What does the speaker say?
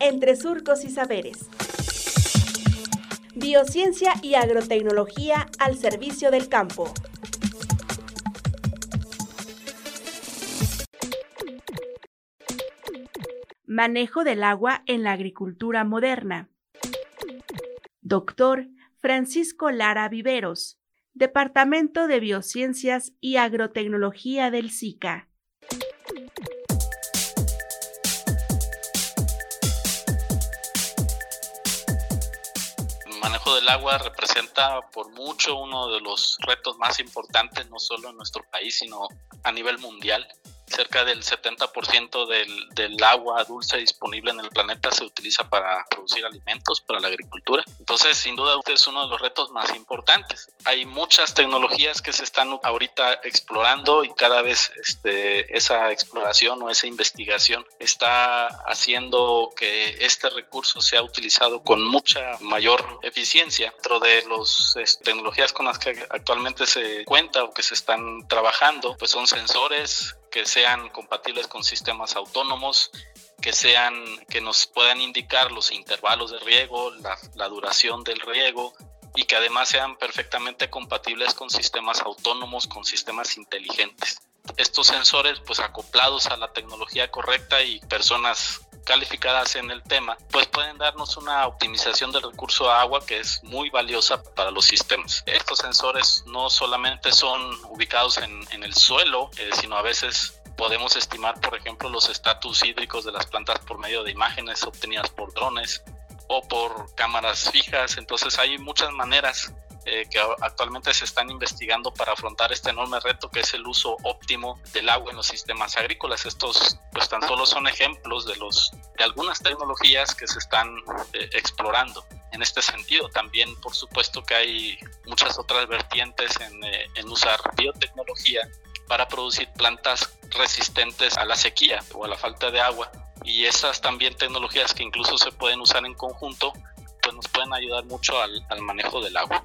entre surcos y saberes. Biociencia y agrotecnología al servicio del campo. Manejo del agua en la agricultura moderna. Doctor Francisco Lara Viveros, Departamento de Biociencias y Agrotecnología del SICA. Manejo del agua representa por mucho uno de los retos más importantes, no solo en nuestro país, sino a nivel mundial cerca del 70% del, agua dulce disponible en el planeta se utiliza para producir alimentos, para la agricultura. Entonces, sin duda, este es uno de los retos más importantes. Hay muchas tecnologías que se están ahorita explorando y cada vez este, esa exploración o esa investigación está haciendo que este recurso sea utilizado con mucha mayor eficiencia. Dentro de las tecnologías con las que actualmente se cuenta o que se están trabajando, pues son sensores que sean compatibles con sistemas autónomos, que sean que nos puedan indicar los intervalos de riego, la, la, duración del riego y que además sean perfectamente compatibles con sistemas autónomos, con sistemas inteligentes. Estos sensores, pues acoplados a la tecnología correcta y personas calificadas en el tema, pues pueden darnos una optimización del recurso agua que es muy valiosa para los sistemas. Estos sensores no solamente son ubicados en, el suelo, eh, sino a veces podemos estimar, por ejemplo, los estatus hídricos de las plantas por medio de imágenes obtenidas por drones o por cámaras fijas. Entonces hay muchas maneras eh, que actualmente se están investigando para afrontar este enorme reto que es el uso óptimo del agua en los sistemas agrícolas. Estos pues tan solo son ejemplos de los de algunas tecnologías que se están eh, explorando. En este sentido, también por supuesto que hay muchas otras vertientes en, eh, en usar biotecnología para producir plantas resistentes a la sequía o a la falta de agua y esas también tecnologías que incluso se pueden usar en conjunto pues nos pueden ayudar mucho al, al manejo del agua.